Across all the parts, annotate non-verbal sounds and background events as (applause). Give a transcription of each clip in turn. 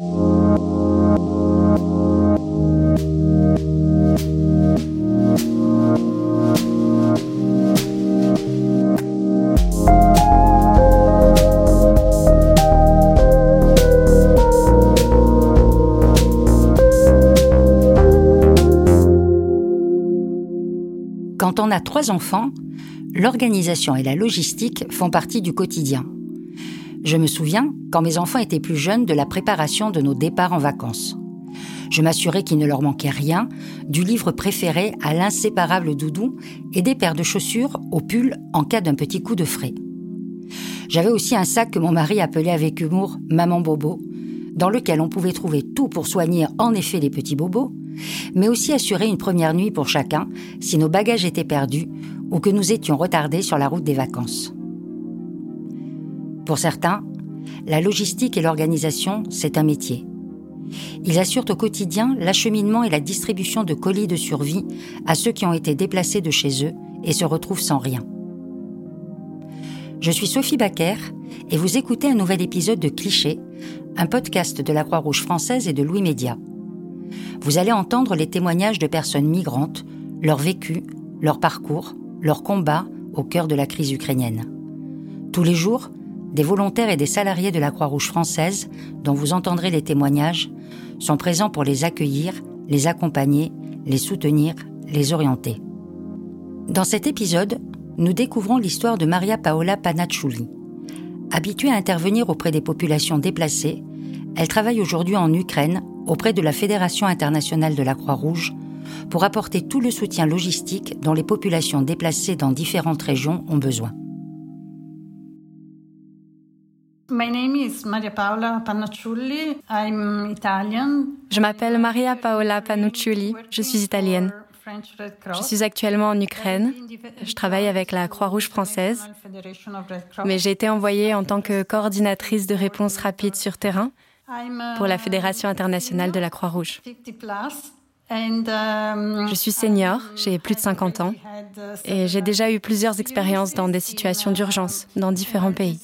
Quand on a trois enfants, l'organisation et la logistique font partie du quotidien. Je me souviens, quand mes enfants étaient plus jeunes, de la préparation de nos départs en vacances. Je m'assurais qu'il ne leur manquait rien, du livre préféré à l'inséparable doudou et des paires de chaussures au pull en cas d'un petit coup de frais. J'avais aussi un sac que mon mari appelait avec humour Maman Bobo, dans lequel on pouvait trouver tout pour soigner en effet les petits bobos, mais aussi assurer une première nuit pour chacun si nos bagages étaient perdus ou que nous étions retardés sur la route des vacances. Pour certains, la logistique et l'organisation, c'est un métier. Ils assurent au quotidien l'acheminement et la distribution de colis de survie à ceux qui ont été déplacés de chez eux et se retrouvent sans rien. Je suis Sophie Baquer et vous écoutez un nouvel épisode de Cliché, un podcast de la Croix-Rouge française et de Louis Média. Vous allez entendre les témoignages de personnes migrantes, leur vécu, leur parcours, leur combat au cœur de la crise ukrainienne. Tous les jours, des volontaires et des salariés de la Croix-Rouge française, dont vous entendrez les témoignages, sont présents pour les accueillir, les accompagner, les soutenir, les orienter. Dans cet épisode, nous découvrons l'histoire de Maria Paola Panacciuli. Habituée à intervenir auprès des populations déplacées, elle travaille aujourd'hui en Ukraine auprès de la Fédération internationale de la Croix-Rouge pour apporter tout le soutien logistique dont les populations déplacées dans différentes régions ont besoin. Je m'appelle Maria Paola Panuccioli. Je suis italienne. Je suis actuellement en Ukraine. Je travaille avec la Croix-Rouge française. Mais j'ai été envoyée en tant que coordinatrice de réponse rapide sur terrain pour la Fédération internationale de la Croix-Rouge. Je suis senior, j'ai plus de 50 ans et j'ai déjà eu plusieurs expériences dans des situations d'urgence dans différents pays.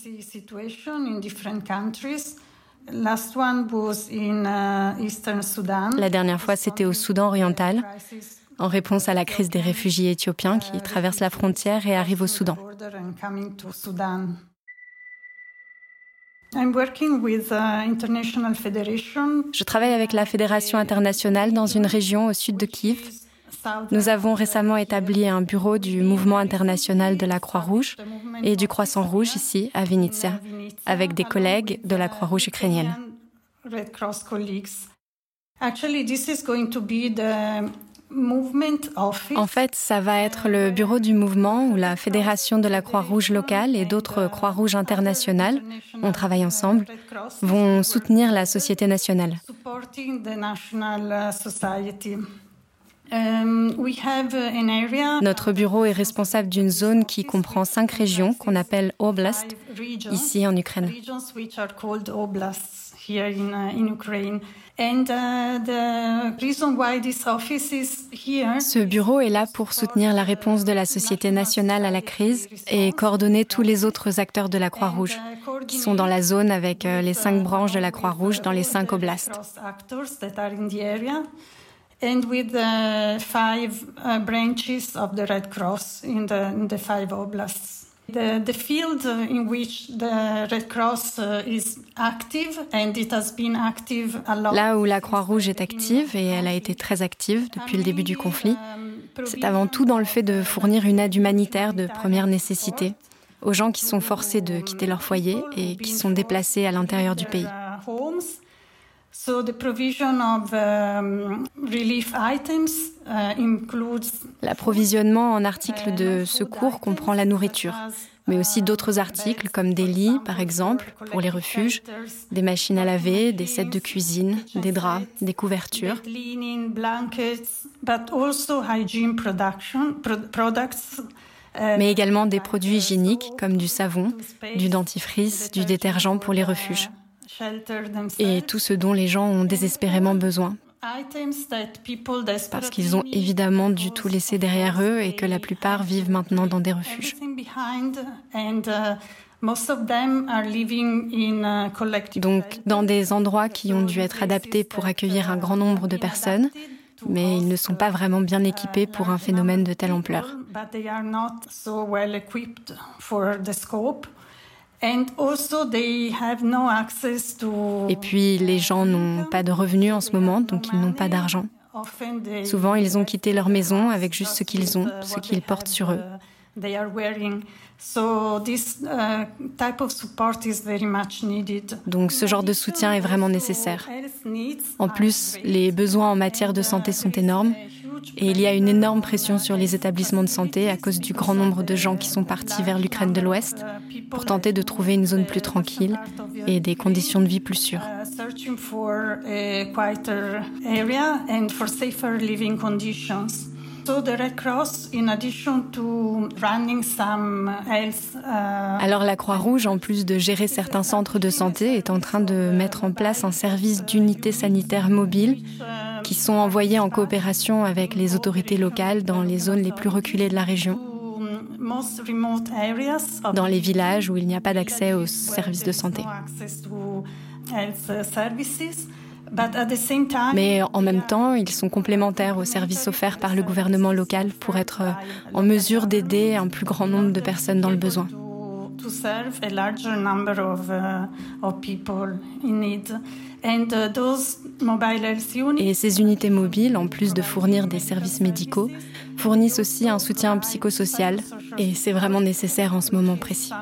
La dernière fois, c'était au Soudan oriental, en réponse à la crise des réfugiés éthiopiens qui traversent la frontière et arrivent au Soudan. Je travaille avec la Fédération internationale dans une région au sud de Kiev. Nous avons récemment établi un bureau du mouvement international de la Croix-Rouge et du Croissant Rouge ici, à Vinnytsia, avec des collègues de la Croix-Rouge ukrainienne. En fait, ça va être le bureau du mouvement où la Fédération de la Croix-Rouge locale et d'autres Croix-Rouges internationales, on travaille ensemble, vont soutenir la société nationale. Notre bureau est responsable d'une zone qui comprend cinq régions qu'on appelle Oblast, ici en Ukraine. Ce bureau est là pour soutenir la réponse de la société nationale à la crise et coordonner tous les autres acteurs de la Croix-Rouge qui sont dans la zone avec euh, les cinq branches de la Croix-Rouge dans les cinq oblasts. and with the five uh, branches of the Red Cross in the, in the five oblasts. The, the field in which the Red Cross uh, is active and it has been active a lot. Là où la Croix-Rouge est active et elle a été très active depuis le début du conflit, c'est avant tout dans le fait de fournir une aide humanitaire de première nécessité aux gens qui sont forcés de quitter leur foyer et qui sont déplacés à l'intérieur du pays. L'approvisionnement en articles de secours comprend la nourriture, mais aussi d'autres articles comme des lits, par exemple, pour les refuges, des machines à laver, des sets de cuisine, des draps, des couvertures. Mais également des produits hygiéniques comme du savon, du dentifrice, du détergent pour les refuges et tout ce dont les gens ont désespérément besoin. Parce qu'ils ont évidemment dû tout laisser derrière eux et que la plupart vivent maintenant dans des refuges. Donc dans des endroits qui ont dû être adaptés pour accueillir un grand nombre de personnes, mais ils ne sont pas vraiment bien équipés pour un phénomène de telle ampleur. Et puis les gens n'ont pas de revenus en ce moment, donc ils n'ont pas d'argent. Souvent, ils ont quitté leur maison avec juste ce qu'ils ont, ce qu'ils portent sur eux. Donc ce genre de soutien est vraiment nécessaire. En plus, les besoins en matière de santé sont énormes et il y a une énorme pression sur les établissements de santé à cause du grand nombre de gens qui sont partis vers l'Ukraine de l'Ouest pour tenter de trouver une zone plus tranquille et des conditions de vie plus sûres. Alors la Croix-Rouge, en plus de gérer certains centres de santé, est en train de mettre en place un service d'unité sanitaire mobile qui sont envoyés en coopération avec les autorités locales dans les zones les plus reculées de la région, dans les villages où il n'y a pas d'accès aux services de santé. Mais en même temps, ils sont complémentaires aux services offerts par le gouvernement local pour être en mesure d'aider un plus grand nombre de personnes dans le besoin. Et ces unités mobiles, en plus de fournir des services médicaux, fournissent aussi un soutien psychosocial et c'est vraiment nécessaire en ce moment précis.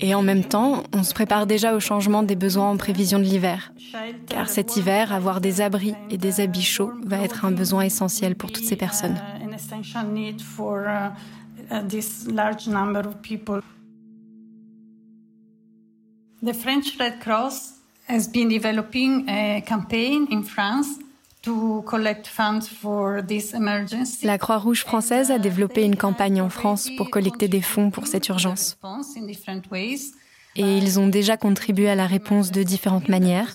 Et en même temps, on se prépare déjà au changement des besoins en prévision de l'hiver. Car cet hiver, avoir des abris et des habits chauds va être un besoin essentiel pour toutes ces personnes. The French Red Cross has been developing a campaign in France la Croix-Rouge française a développé une campagne en France pour collecter des fonds pour cette urgence. Et ils ont déjà contribué à la réponse de différentes manières,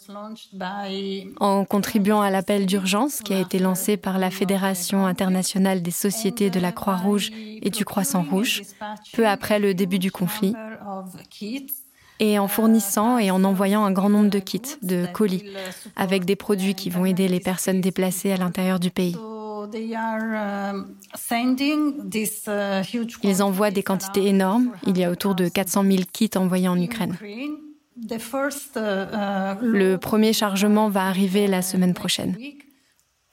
en contribuant à l'appel d'urgence qui a été lancé par la Fédération internationale des sociétés de la Croix-Rouge et du Croissant-Rouge, peu après le début du conflit, et en fournissant et en envoyant un grand nombre de kits, de colis, avec des produits qui vont aider les personnes déplacées à l'intérieur du pays. Ils envoient des quantités énormes. Il y a autour de 400 000 kits envoyés en Ukraine. Le premier chargement va arriver la semaine prochaine.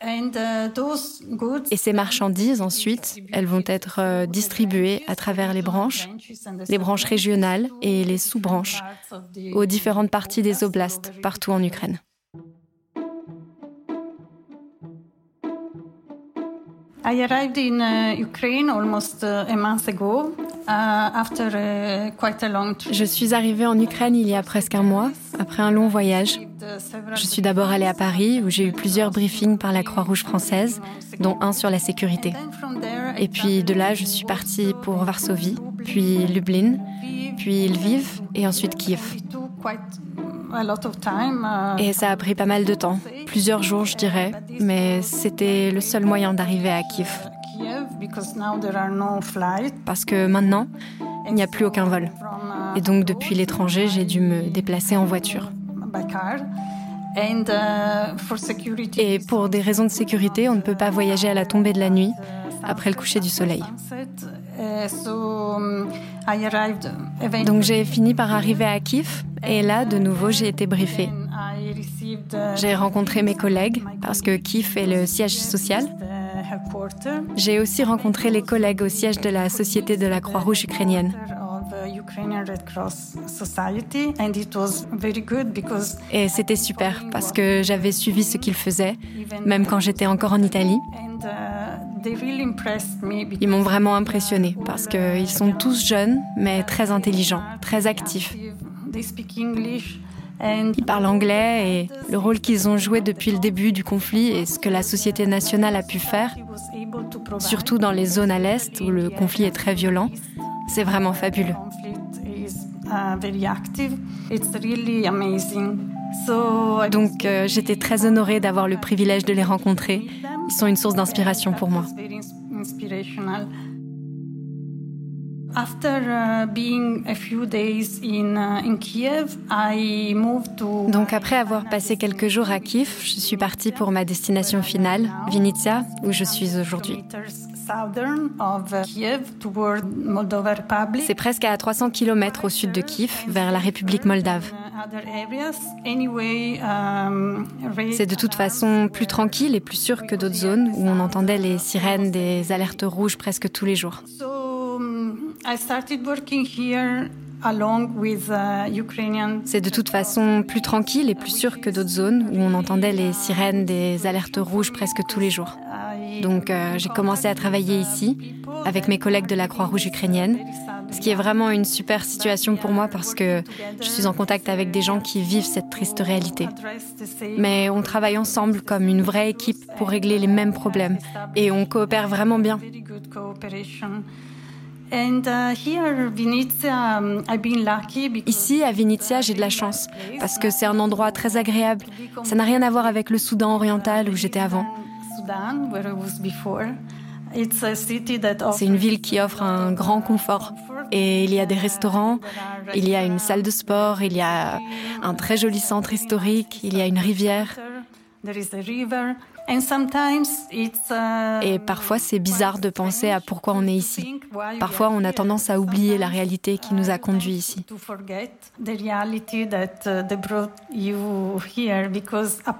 Uh, et ces marchandises, ensuite, elles vont être euh, distribuées à travers les branches, les branches régionales et les sous-branches aux différentes parties des oblasts partout en Ukraine. I arrived in uh, Ukraine almost uh, a month ago uh, Je suis arrivée en Ukraine il y a presque un mois, après un long voyage. Je suis d'abord allée à Paris où j'ai eu plusieurs briefings par la Croix-Rouge française, dont un sur la sécurité. Et puis de là, je suis partie pour Varsovie, puis Lublin, puis Lviv et ensuite Kiev. Uh, Et ça a pris pas mal de temps, plusieurs jours je dirais, mais c'était le seul moyen d'arriver à Kiev. Parce que maintenant, il n'y a plus aucun vol. Uh, Et donc depuis l'étranger, j'ai dû me déplacer en voiture. Uh, Et pour des raisons de sécurité, on ne peut pas voyager à la tombée de la nuit, après le coucher du soleil. Um, donc j'ai fini par arriver à Kiev et là, de nouveau, j'ai été briefée. J'ai rencontré mes collègues parce que Kiev est le siège social. J'ai aussi rencontré les collègues au siège de la Société de la Croix-Rouge ukrainienne. Et c'était super parce que j'avais suivi ce qu'ils faisaient, même quand j'étais encore en Italie. Ils m'ont vraiment impressionné parce qu'ils sont tous jeunes, mais très intelligents, très actifs. Ils parlent anglais et le rôle qu'ils ont joué depuis le début du conflit et ce que la société nationale a pu faire, surtout dans les zones à l'Est où le conflit est très violent, c'est vraiment fabuleux. Donc euh, j'étais très honorée d'avoir le privilège de les rencontrer. Sont une source d'inspiration pour moi. Donc après avoir passé quelques jours à Kiev, je suis partie pour ma destination finale, Vinitsa, où je suis aujourd'hui. C'est presque à 300 km au sud de Kiev, vers la République moldave. C'est de toute façon plus tranquille et plus sûr que d'autres zones où on entendait les sirènes des alertes rouges presque tous les jours. C'est de toute façon plus tranquille et plus sûr que d'autres zones où on entendait les sirènes des alertes rouges presque tous les jours. Donc euh, j'ai commencé à travailler ici avec mes collègues de la Croix-Rouge ukrainienne, ce qui est vraiment une super situation pour moi parce que je suis en contact avec des gens qui vivent cette triste réalité. Mais on travaille ensemble comme une vraie équipe pour régler les mêmes problèmes et on coopère vraiment bien. Uh, um, Ici, à Vinitsia, j'ai de la chance parce que c'est un endroit très agréable. Ça n'a rien à voir avec le Soudan oriental où j'étais avant. C'est une ville qui offre un grand confort. Et il y a des restaurants, il y a une salle de sport, il y a un très joli centre historique, il y a une rivière. Et parfois, c'est bizarre de penser à pourquoi on est ici. Parfois, on a tendance à oublier la réalité qui nous a conduits ici.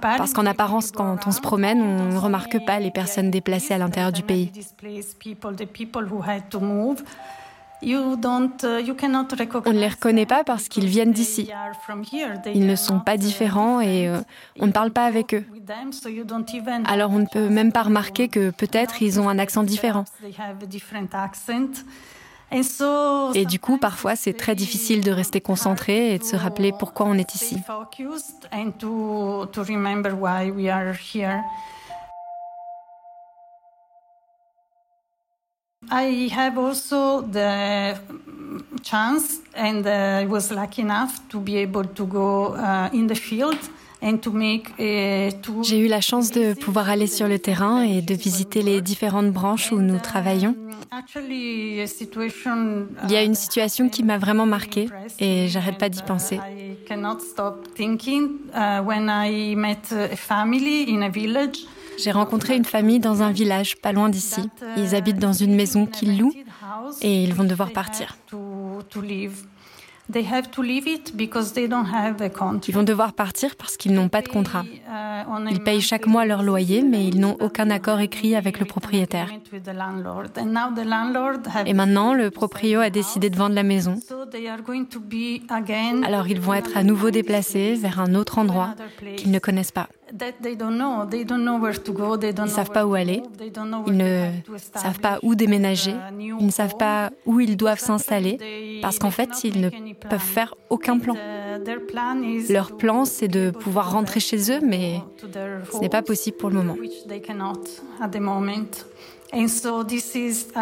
Parce qu'en apparence, quand on se promène, on ne remarque pas les personnes déplacées à l'intérieur du pays. Uh, on ne les reconnaît pas parce qu'ils viennent d'ici. Ils ne sont pas différents et euh, on ne parle pas avec eux. Alors on ne peut même pas remarquer que peut-être ils ont un accent différent. Et du coup, parfois, c'est très difficile de rester concentré et de se rappeler pourquoi on est ici. I have also the chance, and uh, I was lucky enough to be able to go uh, in the field. J'ai eu la chance de pouvoir aller sur le terrain et de visiter les différentes branches où nous travaillons. Il y a une situation qui m'a vraiment marquée et j'arrête pas d'y penser. J'ai rencontré une famille dans un village pas loin d'ici. Ils habitent dans une maison qu'ils louent et ils vont devoir partir. Ils vont devoir partir parce qu'ils n'ont pas de contrat. Ils payent chaque mois leur loyer, mais ils n'ont aucun accord écrit avec le propriétaire. Et maintenant, le proprio a décidé de vendre la maison. Alors ils vont être à nouveau déplacés vers un autre endroit qu'ils ne connaissent pas. Ils ne savent pas où aller, ils ne savent pas où déménager, ils ne savent pas où ils doivent s'installer, parce qu'en fait, ils ne peuvent faire aucun plan. Leur plan, c'est de pouvoir rentrer chez eux, mais ce n'est pas possible pour le moment.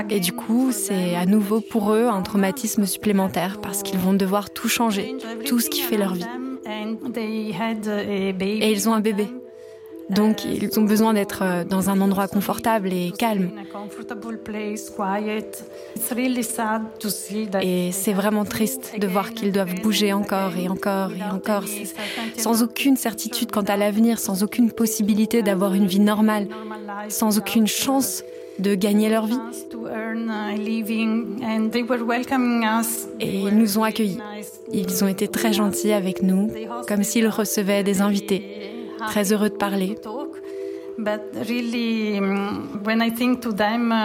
Et du coup, c'est à nouveau pour eux un traumatisme supplémentaire parce qu'ils vont devoir tout changer, tout ce qui fait leur vie. Et ils ont un bébé. Donc ils ont besoin d'être euh, dans un endroit confortable et calme. Et c'est vraiment triste de voir qu'ils doivent bouger encore et encore et encore, sans aucune certitude quant à l'avenir, sans aucune possibilité d'avoir une vie normale, sans aucune chance de gagner leur vie. Et ils nous ont accueillis. Ils ont été très gentils avec nous, comme s'ils recevaient des invités très heureux de parler.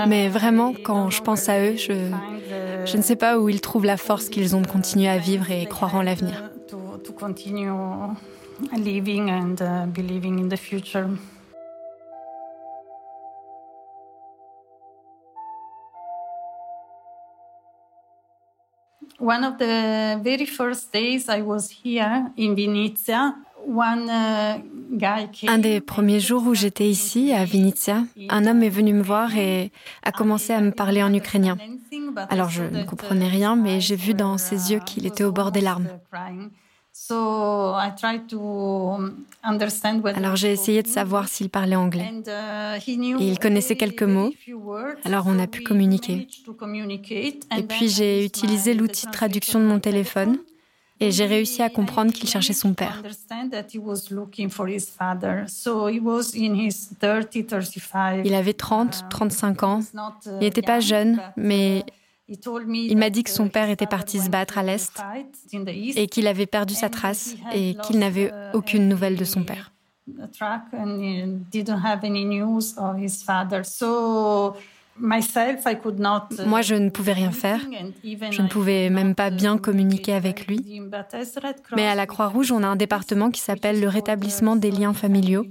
Mais vraiment, quand je pense à eux, je, je ne sais pas où ils trouvent la force qu'ils ont de continuer à vivre et croire en l'avenir. One of the very first days I was here in Uh, un des premiers jours où j'étais ici, à Vinitsia, un homme est venu me voir et a commencé à me parler en ukrainien. Alors je ne comprenais rien, mais j'ai vu dans ses yeux qu'il était au bord des larmes. Alors j'ai essayé de savoir s'il parlait anglais. Et il connaissait quelques mots, alors on a pu communiquer. Et puis j'ai utilisé l'outil de traduction de mon téléphone et j'ai réussi à comprendre qu'il cherchait son père. Il avait 30, 35 ans. Il n'était pas jeune, mais il m'a dit que son père était parti se battre à l'Est et qu'il avait perdu sa trace et qu'il n'avait aucune nouvelle de son père. Moi, je ne pouvais rien faire. Je ne pouvais même pas bien communiquer avec lui. Mais à la Croix-Rouge, on a un département qui s'appelle le rétablissement des liens familiaux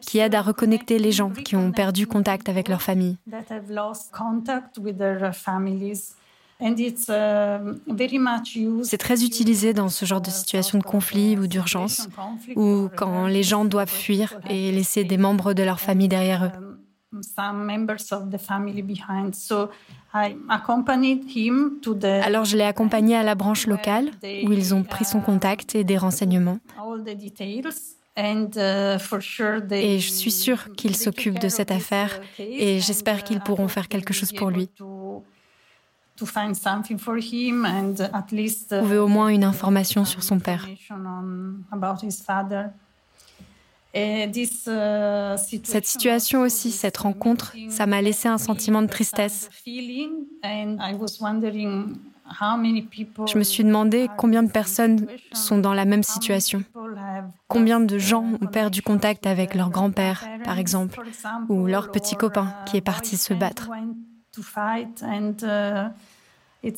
qui aide à reconnecter les gens qui ont perdu contact avec leur famille. C'est très utilisé dans ce genre de situation de conflit ou d'urgence, ou quand les gens doivent fuir et laisser des membres de leur famille derrière eux. Alors je l'ai accompagné à la branche locale où ils ont pris son contact et des renseignements. Uh, et je suis sûre qu'ils s'occupent de cette affaire et j'espère qu'ils pourront faire quelque chose pour lui. Trouver au moins une information sur son père. Uh, cette situation aussi, cette rencontre, ça m'a laissé un sentiment de tristesse. Je me suis demandé combien de personnes sont dans la même situation? Combien de gens ont perdu contact avec leur grand-père, par exemple, ou leur petit copain qui est parti se battre? On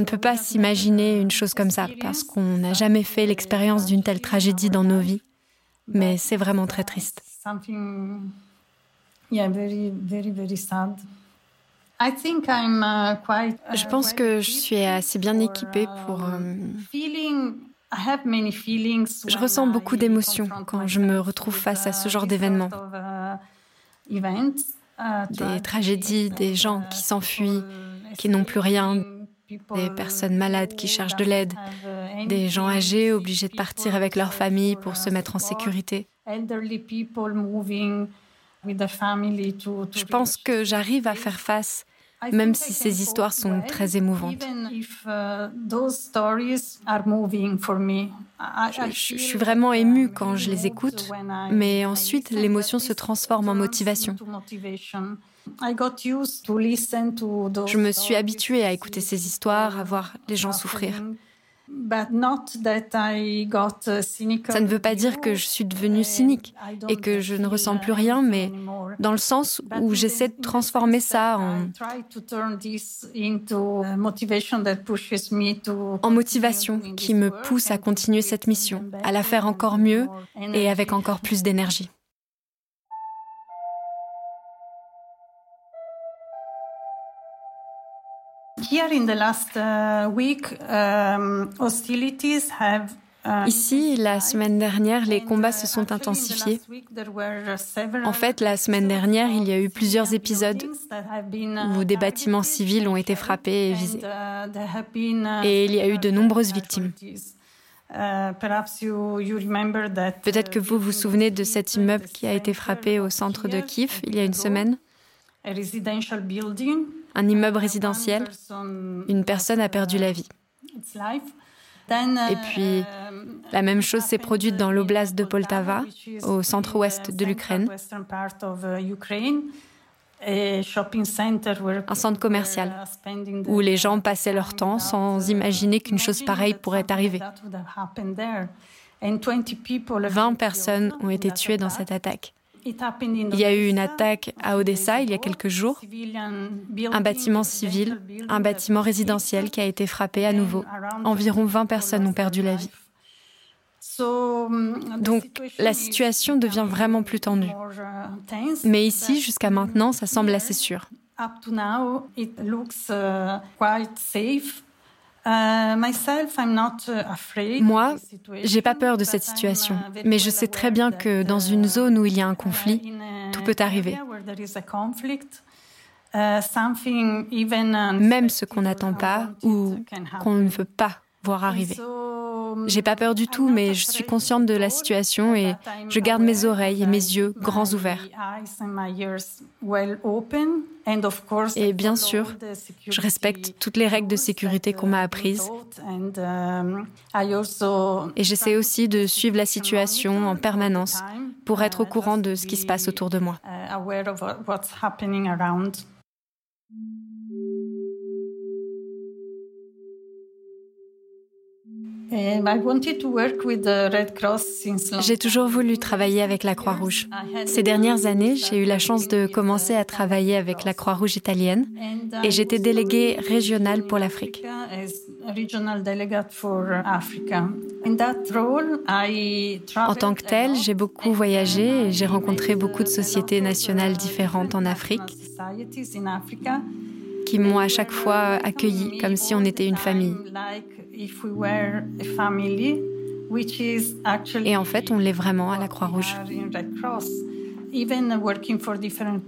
ne peut pas s'imaginer une chose comme ça parce qu'on n'a jamais fait l'expérience d'une telle tragédie dans nos vies. Mais c'est vraiment très triste. Uh, je pense que je suis assez bien équipée pour... Euh, je ressens beaucoup d'émotions quand je me retrouve face à ce genre d'événements. Uh, des tragédies, des gens qui s'enfuient, qui n'ont plus rien, des personnes malades qui cherchent de l'aide, des gens âgés obligés de partir avec leur famille pour se mettre en sécurité. Je pense que j'arrive à faire face même si ces histoires sont très émouvantes. Je, suis vraiment émue quand je les écoute, mais ensuite l'émotion se transforme en motivation. Je me suis habituée à écouter ces histoires, à voir les gens souffrir. Ça ne veut pas dire que je suis devenue cynique et que je ne ressens plus rien, mais dans le sens où j'essaie de transformer ça en, en motivation qui me pousse à continuer cette mission, à la faire encore mieux et avec encore plus d'énergie. Ici, la semaine dernière, les combats se sont intensifiés. En fait, la semaine dernière, il y a eu plusieurs épisodes où des bâtiments civils ont été frappés et visés. Et il y a eu de nombreuses victimes. Peut-être que vous vous souvenez de cet immeuble qui a été frappé au centre de Kiev il y a une semaine un immeuble résidentiel, une personne a perdu la vie. Et puis, la même chose s'est produite dans l'oblast de Poltava, au centre-ouest de l'Ukraine. Un centre commercial où les gens passaient leur temps sans imaginer qu'une chose pareille pourrait arriver. 20 personnes ont été tuées dans cette attaque. Il y a eu une attaque à Odessa il y a quelques jours, un bâtiment civil, un bâtiment résidentiel qui a été frappé à nouveau. Environ 20 personnes ont perdu la vie. Donc la situation devient vraiment plus tendue. Mais ici, jusqu'à maintenant, ça semble assez sûr. Euh, uh, Moi, j'ai pas peur de cette situation, uh, mais je sais très bien que dans une zone où il y a un conflit, tout peut arriver. Uh, même ce qu'on n'attend pas ou qu'on ne veut pas voir arriver. J'ai pas peur du tout, mais je suis consciente de la situation et je garde mes oreilles et mes yeux grands ouverts. Et bien sûr, je respecte toutes les règles de sécurité qu'on m'a apprises. Et j'essaie aussi de suivre la situation en permanence pour être au courant de ce qui se passe autour de moi. J'ai toujours voulu travailler avec la Croix-Rouge. Ces dernières années, j'ai eu la chance de commencer à travailler avec la Croix-Rouge italienne et j'étais déléguée régionale pour l'Afrique. En tant que telle, j'ai beaucoup voyagé et j'ai rencontré beaucoup de sociétés nationales différentes en Afrique qui m'ont à chaque fois accueilli comme si on était une famille. Et en fait, on l'est vraiment à la Croix-Rouge.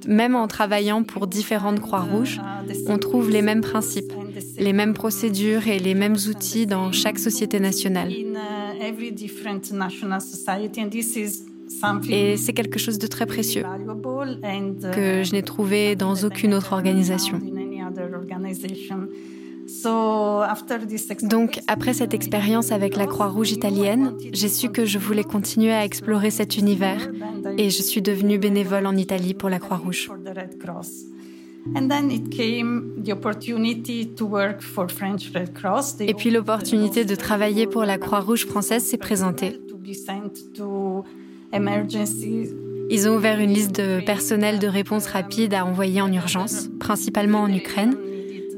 Même en travaillant pour différentes Croix-Rouges, on trouve les mêmes principes, les mêmes procédures et les mêmes outils dans chaque société nationale. Et c'est quelque chose de très précieux que je n'ai trouvé dans aucune autre organisation. Donc, après cette expérience avec la Croix-Rouge italienne, j'ai su que je voulais continuer à explorer cet univers et je suis devenue bénévole en Italie pour la Croix-Rouge. Et puis l'opportunité de travailler pour la Croix-Rouge française s'est présentée. Ils ont ouvert une liste de personnel de réponse rapide à envoyer en urgence, principalement en Ukraine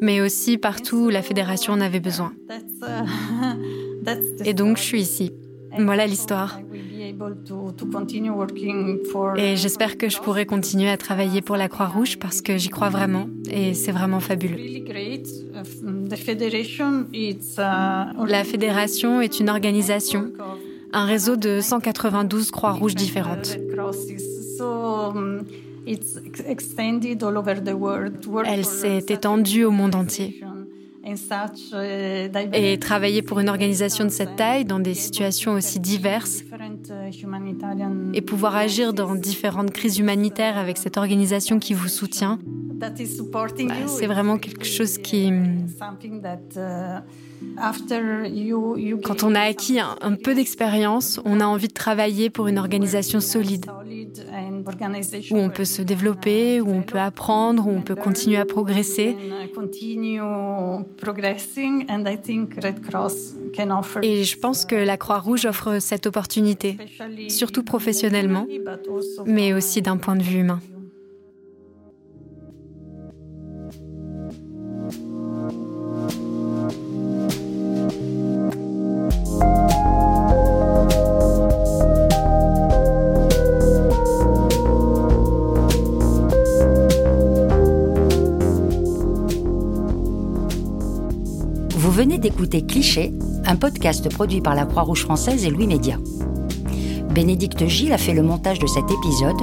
mais aussi partout où la fédération en avait besoin. (laughs) Et donc je suis ici. Voilà l'histoire. Et j'espère que je pourrai continuer à travailler pour la Croix-Rouge parce que j'y crois vraiment et c'est vraiment fabuleux. La fédération est une organisation, un réseau de 192 Croix-Rouges différentes. Elle s'est étendue au monde entier. Et travailler pour une organisation de cette taille, dans des situations aussi diverses, et pouvoir agir dans différentes crises humanitaires avec cette organisation qui vous soutient, c'est vraiment quelque chose qui... Quand on a acquis un, peu d'expérience, on a envie de travailler pour une organisation solide, où on peut se développer, où on peut apprendre, où on peut continuer à progresser. Et je pense que la Croix-Rouge offre cette opportunité, surtout professionnellement, mais aussi d'un point de vue humain. Cliché, un podcast produit par la Croix-Rouge française et Louis Média. Bénédicte Gilles a fait le montage de cet épisode,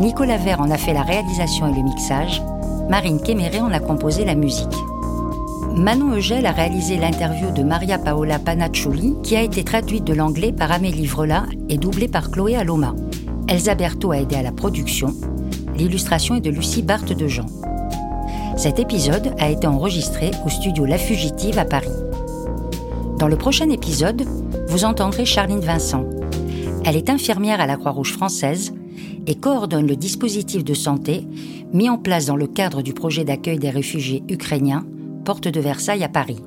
Nicolas Vert en a fait la réalisation et le mixage, Marine Kéméré en a composé la musique. Manon Eugel a réalisé l'interview de Maria Paola Panaccioli, qui a été traduite de l'anglais par Amélie Vrela et doublée par Chloé Aloma. Elsa Berthaud a aidé à la production. L'illustration est de Lucie Barthe de Jean. Cet épisode a été enregistré au studio La Fugitive à Paris. Dans le prochain épisode, vous entendrez Charline Vincent. Elle est infirmière à la Croix-Rouge française et coordonne le dispositif de santé mis en place dans le cadre du projet d'accueil des réfugiés ukrainiens, Porte de Versailles à Paris.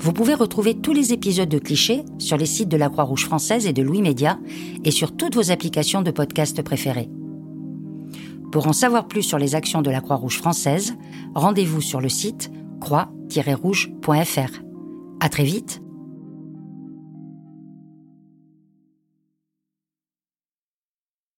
Vous pouvez retrouver tous les épisodes de Clichés sur les sites de la Croix-Rouge française et de Louis Média et sur toutes vos applications de podcast préférées. Pour en savoir plus sur les actions de la Croix-Rouge française, rendez-vous sur le site croix-rouge.fr. À très vite